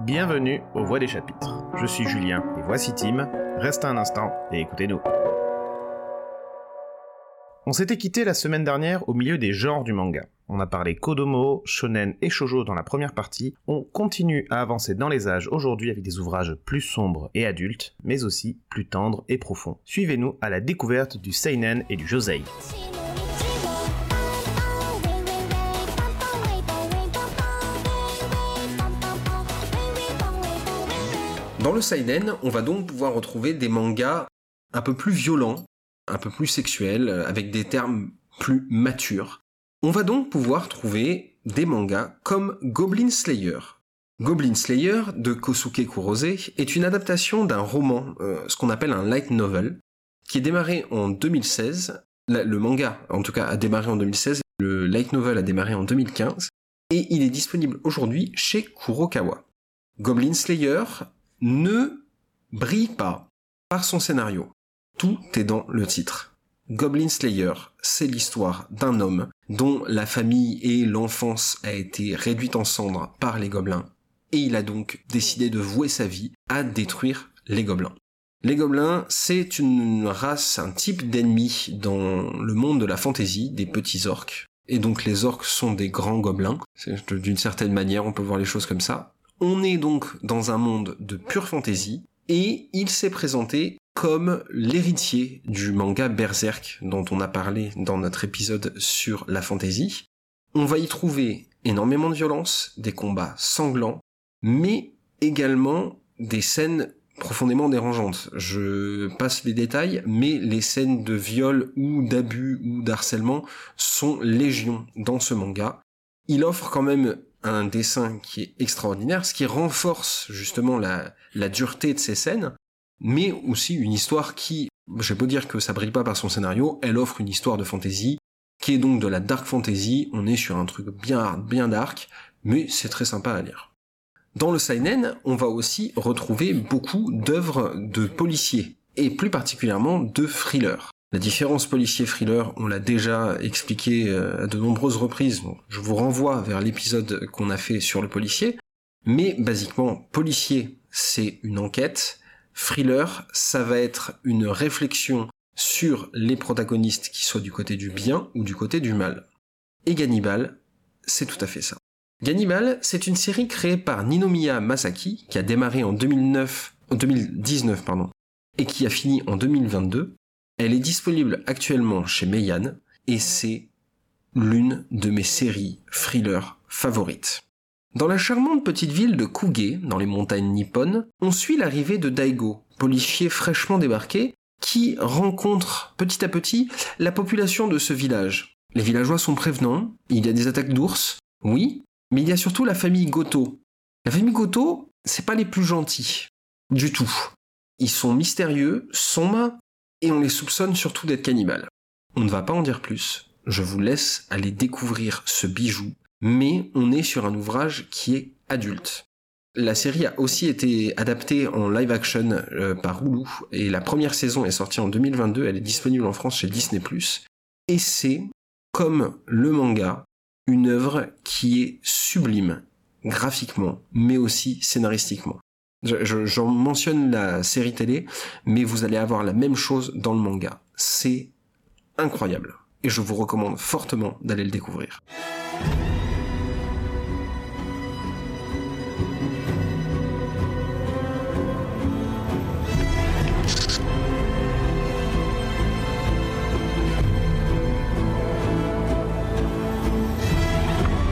Bienvenue aux Voix des chapitres. Je suis Julien et voici Tim. Restez un instant et écoutez-nous. On s'était quitté la semaine dernière au milieu des genres du manga. On a parlé Kodomo, Shonen et Shoujo dans la première partie. On continue à avancer dans les âges aujourd'hui avec des ouvrages plus sombres et adultes, mais aussi plus tendres et profonds. Suivez-nous à la découverte du Seinen et du Josei. Dans le Seinen, on va donc pouvoir retrouver des mangas un peu plus violents, un peu plus sexuels, avec des termes plus matures. On va donc pouvoir trouver des mangas comme Goblin Slayer. Goblin Slayer de Kosuke Kurose est une adaptation d'un roman, euh, ce qu'on appelle un light novel, qui est démarré en 2016. Le manga, en tout cas, a démarré en 2016. Le light novel a démarré en 2015. Et il est disponible aujourd'hui chez Kurokawa. Goblin Slayer ne brille pas par son scénario. Tout est dans le titre. Goblin Slayer, c'est l'histoire d'un homme dont la famille et l'enfance a été réduite en cendres par les gobelins, et il a donc décidé de vouer sa vie à détruire les gobelins. Les gobelins, c'est une race, un type d'ennemi dans le monde de la fantaisie, des petits orques. Et donc les orques sont des grands gobelins. D'une certaine manière, on peut voir les choses comme ça. On est donc dans un monde de pure fantaisie, et il s'est présenté comme l'héritier du manga Berserk dont on a parlé dans notre épisode sur la fantasy. On va y trouver énormément de violence, des combats sanglants, mais également des scènes profondément dérangeantes. Je passe les détails, mais les scènes de viol ou d'abus ou d'harcèlement sont légion dans ce manga. Il offre quand même un dessin qui est extraordinaire, ce qui renforce justement la, dureté de ces scènes, mais aussi une histoire qui, je peux dire que ça brille pas par son scénario, elle offre une histoire de fantasy, qui est donc de la dark fantasy, on est sur un truc bien hard, bien dark, mais c'est très sympa à lire. Dans le seinen, on va aussi retrouver beaucoup d'œuvres de policiers, et plus particulièrement de thrillers. La différence policier-thriller, on l'a déjà expliqué euh, à de nombreuses reprises, je vous renvoie vers l'épisode qu'on a fait sur le policier, mais basiquement, policier, c'est une enquête, Thriller, ça va être une réflexion sur les protagonistes qui soient du côté du bien ou du côté du mal. Et Gannibal, c'est tout à fait ça. Gannibal, c'est une série créée par Ninomiya Masaki, qui a démarré en 2009, 2019, pardon, et qui a fini en 2022. Elle est disponible actuellement chez Meian, et c'est l'une de mes séries thriller favorites. Dans la charmante petite ville de Kuge, dans les montagnes nippones, on suit l'arrivée de Daigo, policier fraîchement débarqué, qui rencontre petit à petit la population de ce village. Les villageois sont prévenants, il y a des attaques d'ours, oui, mais il y a surtout la famille Goto. La famille Goto, c'est pas les plus gentils, du tout. Ils sont mystérieux, sombres, et on les soupçonne surtout d'être cannibales. On ne va pas en dire plus, je vous laisse aller découvrir ce bijou mais on est sur un ouvrage qui est adulte. La série a aussi été adaptée en live action euh, par Hulu et la première saison est sortie en 2022, elle est disponible en France chez Disney+. Et c'est, comme le manga, une œuvre qui est sublime, graphiquement, mais aussi scénaristiquement. J'en mentionne la série télé, mais vous allez avoir la même chose dans le manga. C'est incroyable. Et je vous recommande fortement d'aller le découvrir.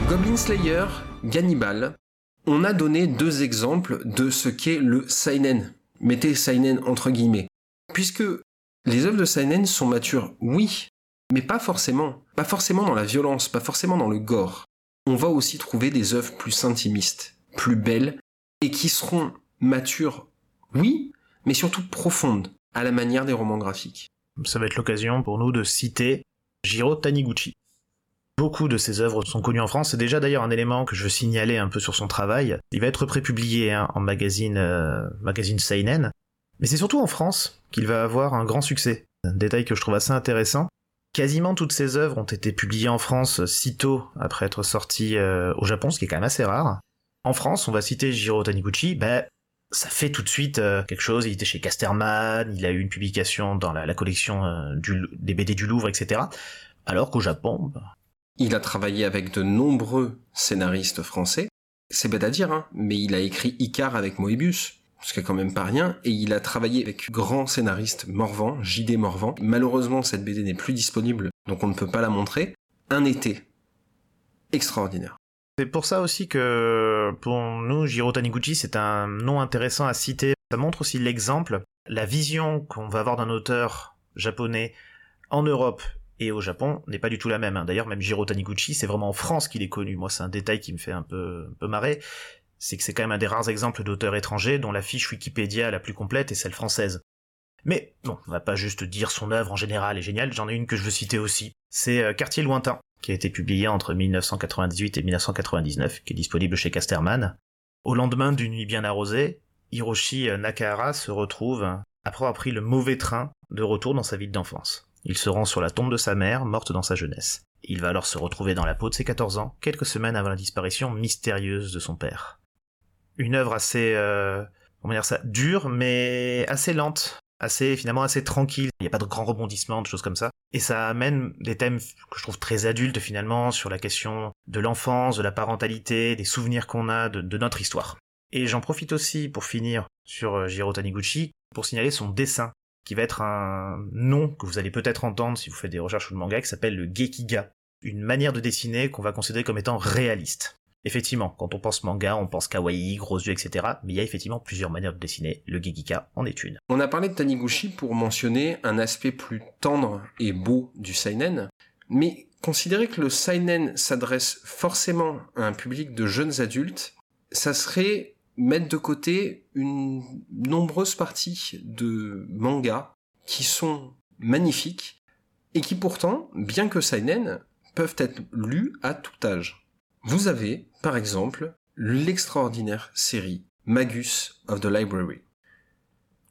Goblin Slayer, Gannibal, on a donné deux exemples de ce qu'est le seinen. Mettez seinen entre guillemets. Puisque les œuvres de seinen sont matures, oui, mais pas forcément. Pas forcément dans la violence, pas forcément dans le gore. On va aussi trouver des œuvres plus intimistes, plus belles, et qui seront matures, oui, mais surtout profondes, à la manière des romans graphiques. Ça va être l'occasion pour nous de citer Jiro Taniguchi. Beaucoup de ses œuvres sont connues en France. C'est déjà d'ailleurs un élément que je veux signaler un peu sur son travail. Il va être prépublié hein, en magazine, euh, magazine Seinen. Mais c'est surtout en France qu'il va avoir un grand succès. Un détail que je trouve assez intéressant. Quasiment toutes ses œuvres ont été publiées en France sitôt après être sorties euh, au Japon, ce qui est quand même assez rare. En France, on va citer Jiro Taniguchi, ben, ça fait tout de suite euh, quelque chose. Il était chez Casterman, il a eu une publication dans la, collection des BD du Louvre, etc. Alors qu'au Japon... Bah, il a travaillé avec de nombreux scénaristes français. C'est bête à dire, hein, mais il a écrit Icar avec Moebius, ce qui est quand même pas rien, et il a travaillé avec grand scénariste Morvan, J.D. Morvan. Malheureusement, cette BD n'est plus disponible, donc on ne peut pas la montrer. Un été. Extraordinaire. C'est pour ça aussi que pour nous, Jiro Taniguchi, c'est un nom intéressant à citer. Ça montre aussi l'exemple, la vision qu'on va avoir d'un auteur japonais en Europe et au Japon n'est pas du tout la même. Hein. D'ailleurs, même Jiro Taniguchi, c'est vraiment en France qu'il est connu. Moi, c'est un détail qui me fait un peu, marrer. C'est que c'est quand même un des rares exemples d'auteurs étrangers dont la fiche Wikipédia la plus complète est celle française. Mais bon, on va pas juste dire son œuvre en général est géniale, j'en ai une que je veux citer aussi. C'est euh, Quartier lointain, qui a été publié entre 1998 et 1999, qui est disponible chez Casterman. Au lendemain d'une nuit bien arrosée, Hiroshi Nakahara se retrouve, après avoir pris le mauvais train, de retour dans sa ville d'enfance. Il se rend sur la tombe de sa mère, morte dans sa jeunesse. Il va alors se retrouver dans la peau de ses 14 ans, quelques semaines avant la disparition mystérieuse de son père. Une œuvre assez, euh, comment dire ça, dure, mais assez lente, assez finalement assez tranquille. Il n'y a pas de grands rebondissements, de choses comme ça. Et ça amène des thèmes que je trouve très adultes finalement sur la question de l'enfance, de la parentalité, des souvenirs qu'on a de, notre histoire. Et j'en profite aussi pour finir sur euh, Jiro Taniguchi pour signaler son dessin qui va être un nom que vous allez peut-être entendre si vous faites des recherches sur le manga qui s'appelle le Gekiga, une manière de dessiner qu'on va considérer comme étant réaliste. Effectivement, quand on pense manga, on pense kawaii, gros yeux, etc. Mais il y a effectivement plusieurs manières de dessiner. Le Gegika en est une. On a parlé de Taniguchi pour mentionner un aspect plus tendre et beau du seinen. Mais considérer que le seinen s'adresse forcément à un public de jeunes adultes, ça serait mettre de côté une nombreuse partie de mangas qui sont magnifiques et qui pourtant, bien que seinen, peuvent être lus à tout âge. Vous avez, par exemple, l'extraordinaire série Magus of the Library.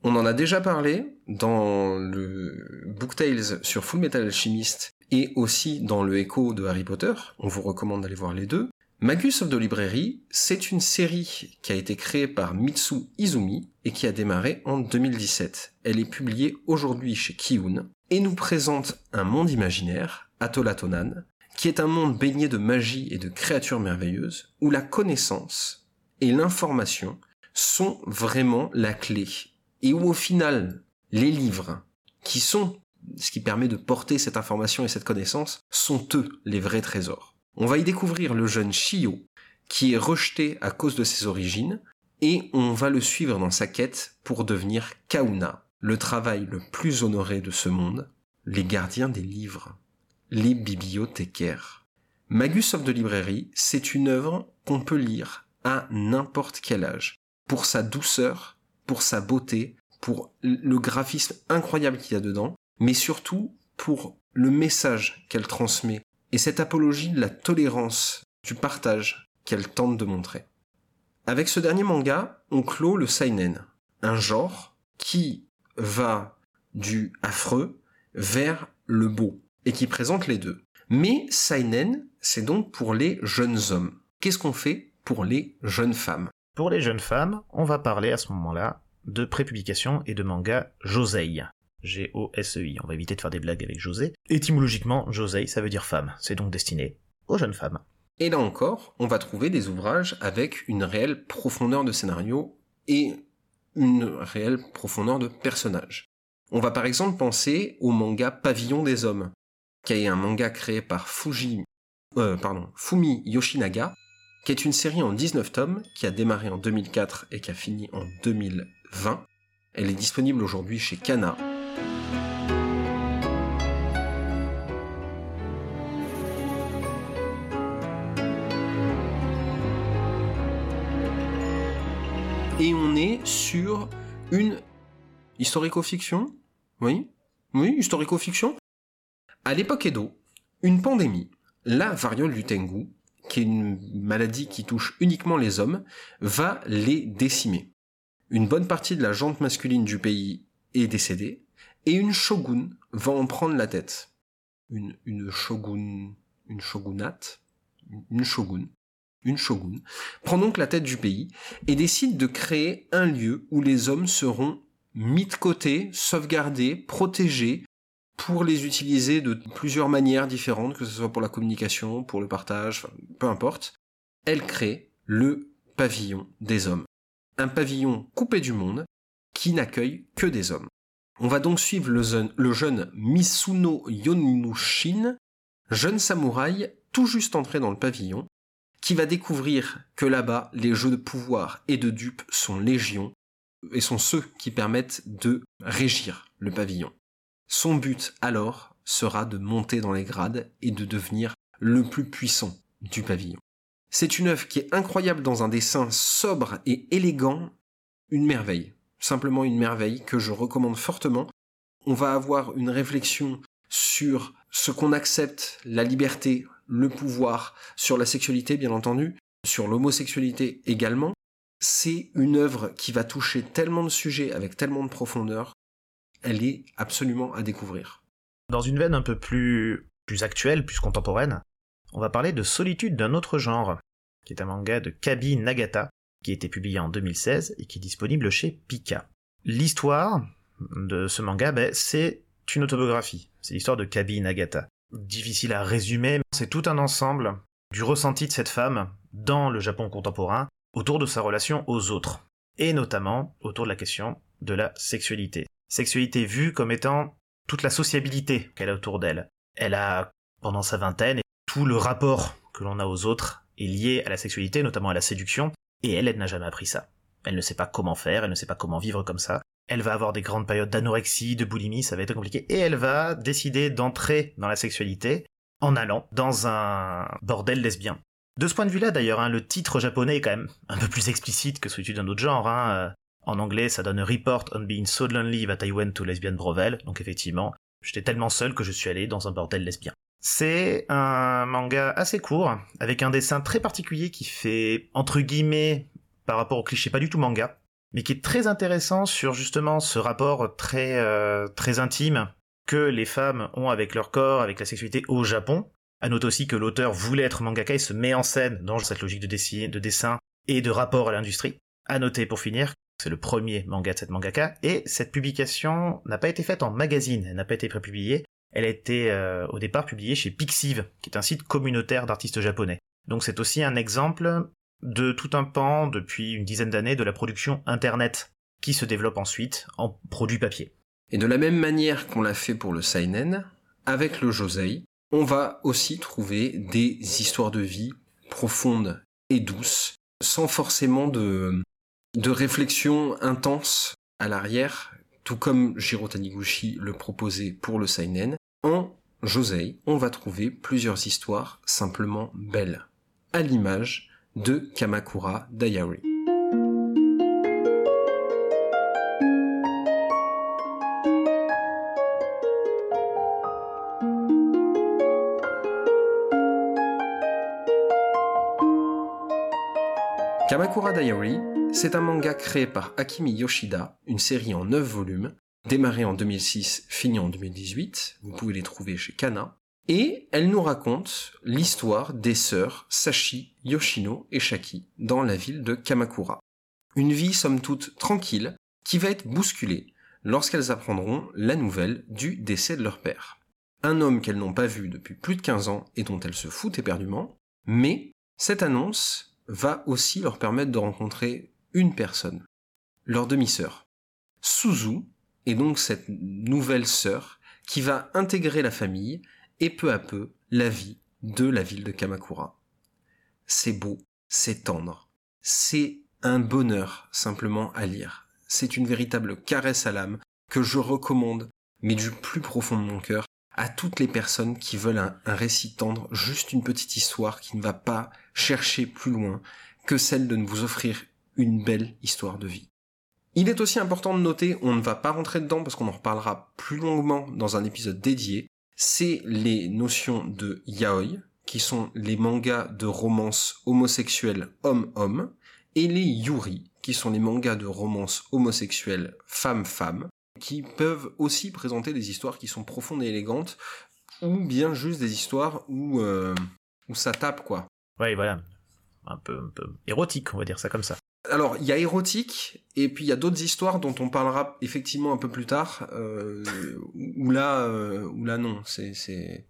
On en a déjà parlé dans le Book Tales sur Full Metal Alchemist et aussi dans le Echo de Harry Potter. On vous recommande d'aller voir les deux. Magus of the Library, c'est une série qui a été créée par Mitsu Izumi et qui a démarré en 2017. Elle est publiée aujourd'hui chez Kiun et nous présente un monde imaginaire, Atolatonan, qui est un monde baigné de magie et de créatures merveilleuses, où la connaissance et l'information sont vraiment la clé, et où au final, les livres, qui sont ce qui permet de porter cette information et cette connaissance, sont eux les vrais trésors. On va y découvrir le jeune Shio, qui est rejeté à cause de ses origines, et on va le suivre dans sa quête pour devenir Kauna, le travail le plus honoré de ce monde, les gardiens des livres les bibliothécaires. Magus of the Library, c'est une œuvre qu'on peut lire à n'importe quel âge, pour sa douceur, pour sa beauté, pour le graphisme incroyable qu'il y a dedans, mais surtout pour le message qu'elle transmet et cette apologie de la tolérance, du partage qu'elle tente de montrer. Avec ce dernier manga, on clôt le seinen, un genre qui va du affreux vers le beau, et qui présente les deux. Mais Seinen, c'est donc pour les jeunes hommes. Qu'est-ce qu'on fait pour les jeunes femmes? Pour les jeunes femmes, on va parler à ce moment-là de prépublication et de manga Josei. G-O-S-E-I. On va éviter de faire des blagues avec José. Étymologiquement, Josei, ça veut dire femme. C'est donc destiné aux jeunes femmes. Et là encore, on va trouver des ouvrages avec une réelle profondeur de scénario et une réelle profondeur de personnages. On va par exemple penser au manga Pavillon des hommes, qui est un manga créé par Fuji, euh, Fumi Yoshinaga, qui est une série en 19 tomes, qui a démarré en 2004 et qui a fini en 2020. Elle est disponible aujourd'hui chez Kana. Et on est sur une historico-fiction Oui Oui, historico-fiction à l'époque Edo, une pandémie, la variole du Tengu, qui est une maladie qui touche uniquement les hommes, va les décimer. Une bonne partie de la jante masculine du pays est décédée, et une shogun va en prendre la tête. Une, une shogun, une shogunate, une shogun. Une shogun, prend donc la tête du pays et décide de créer un lieu où les hommes seront mis de côté, sauvegardés, protégés, pour les utiliser de plusieurs manières différentes, que ce soit pour la communication, pour le partage, peu importe. Elle crée le pavillon des hommes. Un pavillon coupé du monde qui n'accueille que des hommes. On va donc suivre le jeune, Misuno Yonushin, jeune samouraï tout juste entré dans le pavillon, qui va découvrir que là-bas, les jeux de pouvoir et de dupes sont légion, et sont ceux qui permettent de régir le pavillon. Son but alors sera de monter dans les grades et de devenir le plus puissant du pavillon. C'est une œuvre qui est incroyable dans un dessin sobre et élégant, une merveille, simplement une merveille que je recommande fortement. On va avoir une réflexion sur ce qu'on accepte, la liberté, le pouvoir, sur la sexualité bien entendu, sur l'homosexualité également. C'est une œuvre qui va toucher tellement de sujets avec tellement de profondeur, elle est absolument à découvrir. Dans une veine un peu plus, plus actuelle, plus contemporaine, on va parler de Solitude d'un autre genre, qui est un manga de Kabi Nagata, qui a été publié en 2016 et qui est disponible chez Pika. L'histoire de ce manga, ben, c'est une autobiographie. C'est l'histoire de Kabi Nagata. Difficile à résumer, c'est tout un ensemble du ressenti de cette femme dans le Japon contemporain autour de sa relation aux autres, et notamment autour de la question de la sexualité. Sexualité vue comme étant toute la sociabilité qu'elle a autour d'elle. Elle a, pendant sa vingtaine, tout le rapport que l'on a aux autres est lié à la sexualité, notamment à la séduction, et elle, elle n'a jamais appris ça. Elle ne sait pas comment faire, elle ne sait pas comment vivre comme ça. Elle va avoir des grandes périodes d'anorexie, de boulimie, ça va être compliqué, et elle va décider d'entrer dans la sexualité en allant dans un bordel lesbien. De ce point de vue-là, d'ailleurs, hein, le titre japonais est quand même un peu plus explicite que celui d'un autre genre. Hein. Euh, en anglais, ça donne Report on being so lonely I went to lesbian brothel. Donc effectivement, j'étais tellement seul que je suis allé dans un bordel lesbien. C'est un manga assez court, avec un dessin très particulier qui fait, entre guillemets, par rapport au cliché, pas du tout manga, mais qui est très intéressant sur justement ce rapport très, euh, très intime que les femmes ont avec leur corps, avec la sexualité au Japon. À noter aussi que l'auteur voulait être mangaka et se met en scène dans cette logique de, dessin, de dessin et de rapport à l'industrie. À noter pour finir, c'est le premier manga de cette mangaka, et cette publication n'a pas été faite en magazine, elle n'a pas été prépubliée, elle a été euh, au départ publiée chez Pixiv, qui est un site communautaire d'artistes japonais. Donc c'est aussi un exemple de tout un pan depuis une dizaine d'années de la production internet qui se développe ensuite en produit papier. Et de la même manière qu'on l'a fait pour le seinen, avec le josei, on va aussi trouver des histoires de vie profondes et douces, sans forcément de, de réflexion intense à l'arrière, tout comme Jiro Taniguchi le proposait pour le seinen, en Josei, on va trouver plusieurs histoires simplement belles, à l'image de Kamakura Diary. Kamakura Diary, c'est un manga créé par Akimi Yoshida, une série en 9 volumes, démarrée en 2006, finie en 2018, vous pouvez les trouver chez Kana, et elle nous raconte l'histoire des sœurs Sashi, Yoshino et Shaki dans la ville de Kamakura. Une vie somme toute tranquille qui va être bousculée lorsqu'elles apprendront la nouvelle du décès de leur père. Un homme qu'elles n'ont pas vu depuis plus de 15 ans et dont elles se foutent éperdument, mais cette annonce va aussi leur permettre de rencontrer une personne, leur demi-sœur. Suzu est donc cette nouvelle sœur qui va intégrer la famille et peu à peu la vie de la ville de Kamakura. C'est beau, c'est tendre, c'est un bonheur simplement à lire. C'est une véritable caresse à l'âme que je recommande, mais du plus profond de mon cœur, à toutes les personnes qui veulent un, récit tendre, juste une petite histoire qui ne va pas chercher plus loin que celle de vous offrir une belle histoire de vie. Il est aussi important de noter, on ne va pas rentrer dedans parce qu'on en reparlera plus longuement dans un épisode dédié, c'est les notions de yaoi, qui sont les mangas de romance homosexuelle homme-homme, et les yuri, qui sont les mangas de romance homosexuelle femme-femme, qui peuvent aussi présenter des histoires qui sont profondes et élégantes, ou bien juste des histoires où, euh, ça tape, quoi. Ouais, voilà. un peu, un peu érotique, on va dire ça comme ça. Alors, il y a érotique, et puis il y a d'autres histoires dont on parlera effectivement un peu plus tard, euh, où là, euh, où là non, c'est.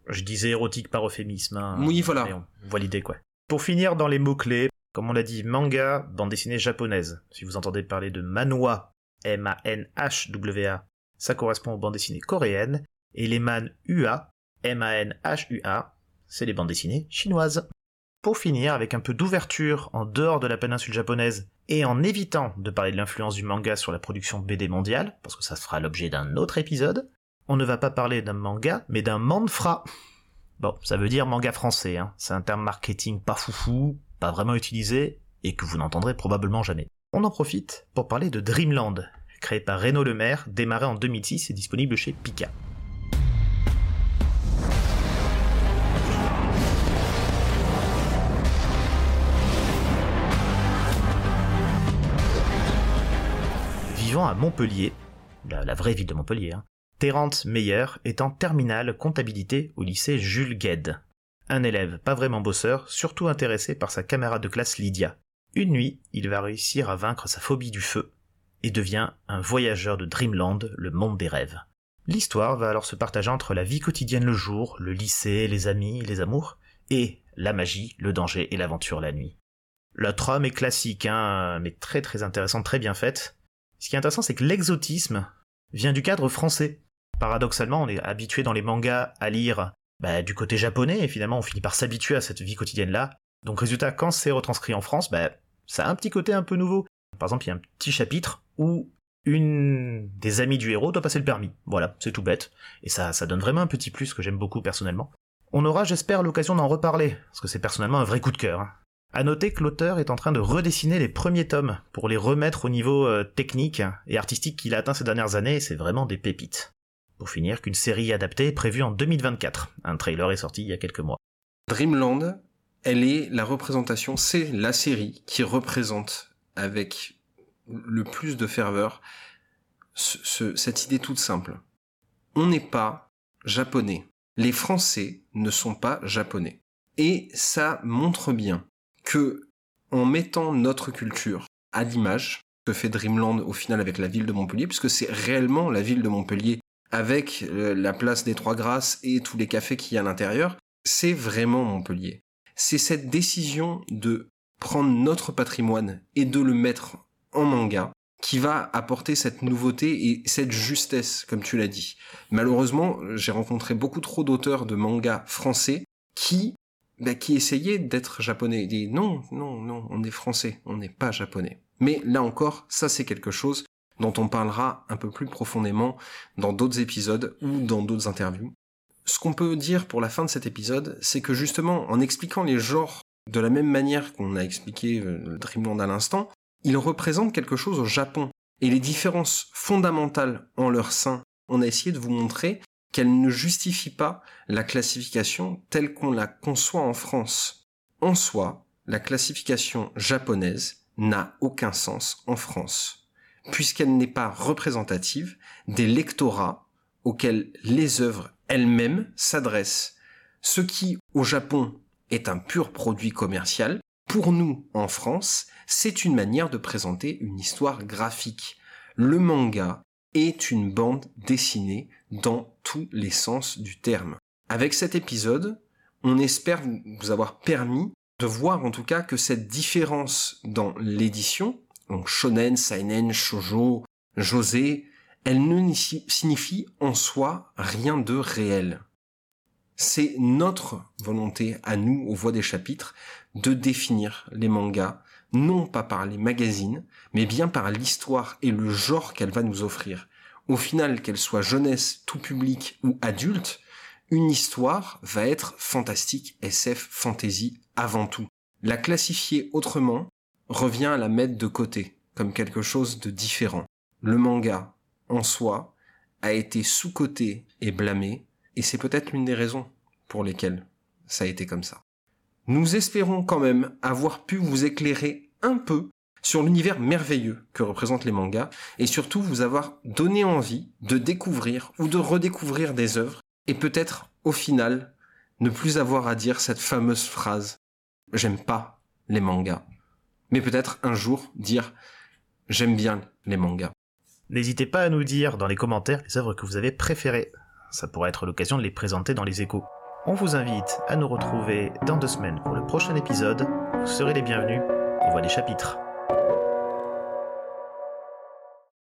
Je disais érotique par euphémisme. Hein, Oui, voilà. mais on voit l'idée, quoi. Pour finir, dans les mots-clés, comme on l'a dit, manga, bande dessinée japonaise. Si vous entendez parler de manhwa, M-A-N-H-W-A, ça correspond aux bandes dessinées coréennes, et les man-ua, M-A-N-H-U-A, c'est les bandes dessinées chinoises. Pour finir, avec un peu d'ouverture en dehors de la péninsule japonaise, et en évitant de parler de l'influence du manga sur la production BD mondiale, parce que ça fera l'objet d'un autre épisode, on ne va pas parler d'un manga, mais d'un manfra. Bon, ça veut dire manga français, hein. c'est un terme marketing pas foufou, pas vraiment utilisé, et que vous n'entendrez probablement jamais. On en profite pour parler de Dreamland, créé par Renaud Lemaire, démarré en 2006 et disponible chez Pika. Vivant à Montpellier, la, vraie ville de Montpellier, hein, Terrence Meyer est en terminale comptabilité au lycée Jules Gued. Un élève pas vraiment bosseur, surtout intéressé par sa camarade de classe Lydia. Une nuit, il va réussir à vaincre sa phobie du feu et devient un voyageur de Dreamland, le monde des rêves. L'histoire va alors se partager entre la vie quotidienne le jour, le lycée, les amis, les amours, et la magie, le danger et l'aventure la nuit. La trame est classique, hein, mais très très intéressante, très bien faite. Ce qui est intéressant, c'est que l'exotisme vient du cadre français. Paradoxalement, on est habitué dans les mangas à lire bah, du côté japonais, et finalement on finit par s'habituer à cette vie quotidienne-là. Donc résultat, quand c'est retranscrit en France, bah, ça a un petit côté un peu nouveau. Par exemple, il y a un petit chapitre où une des amies du héros doit passer le permis. Voilà, c'est tout bête. Et ça, donne vraiment un petit plus que j'aime beaucoup personnellement. On aura, j'espère, l'occasion d'en reparler, parce que c'est personnellement un vrai coup de cœur. hein. À noter que l'auteur est en train de redessiner les premiers tomes pour les remettre au niveau euh, technique et artistique qu'il a atteint ces dernières années, c'est vraiment des pépites. Pour finir, qu'une série adaptée est prévue en 2024. Un trailer est sorti il y a quelques mois. Dreamland, elle est la représentation, c'est la série qui représente avec le plus de ferveur ce- ce- cette idée toute simple. On n'est pas japonais. Les Français ne sont pas japonais. Et ça montre bien que, en mettant notre culture à l'image, que fait Dreamland au final avec la ville de Montpellier, puisque c'est réellement la ville de Montpellier avec euh, la place des Trois Grâces et tous les cafés qu'il y a à l'intérieur, c'est vraiment Montpellier. C'est cette décision de prendre notre patrimoine et de le mettre en manga qui va apporter cette nouveauté et cette justesse, comme tu l'as dit. Malheureusement, j'ai rencontré beaucoup trop d'auteurs de mangas français qui, bah, qui essayaient d'être japonais. Ils disent non, non, non, on est français, on n'est pas japonais. Mais là encore, ça c'est quelque chose dont on parlera un peu plus profondément dans d'autres épisodes ou dans d'autres interviews. Ce qu'on peut dire pour la fin de cet épisode, c'est que justement, en expliquant les genres de la même manière qu'on a expliqué euh, Dreamland à l'instant, ils représentent quelque chose au Japon. Et les différences fondamentales en leur sein, on a essayé de vous montrer qu'elles ne justifient pas la classification telle qu'on la conçoit en France. En soi, la classification japonaise n'a aucun sens en France, puisqu'elle n'est pas représentative des lectorats auxquels les œuvres elles-mêmes s'adressent. Ce qui, au Japon, est un pur produit commercial, pour nous, en France, c'est une manière de présenter une histoire graphique. Le manga est une bande dessinée dans tous les sens du terme. Avec cet épisode, on espère vous avoir permis de voir en tout cas que cette différence dans l'édition, donc shonen, seinen, shoujo, josé, elle ne ni- signifie en soi rien de réel. C'est notre volonté à nous, aux voix des chapitres, de définir les mangas, non pas par les magazines, mais bien par l'histoire et le genre qu'elle va nous offrir. Au final, qu'elle soit jeunesse, tout public ou adulte, une histoire va être fantastique, SF, fantasy avant tout. La classifier autrement revient à la mettre de côté, comme quelque chose de différent. Le manga, en soi, a été sous-coté et blâmé, et c'est peut-être l'une des raisons pour lesquelles ça a été comme ça. Nous espérons quand même avoir pu vous éclairer un peu sur l'univers merveilleux que représentent les mangas, et surtout vous avoir donné envie de découvrir ou de redécouvrir des œuvres, et peut-être, au final, ne plus avoir à dire cette fameuse phrase J'aime pas les mangas. Mais peut-être un jour dire j'aime bien les mangas. N'hésitez pas à nous dire dans les commentaires les œuvres que vous avez préférées. Ça pourrait être l'occasion de les présenter dans les échos. On vous invite à nous retrouver dans deux semaines pour le prochain épisode. Vous serez les bienvenus. On voit des chapitres.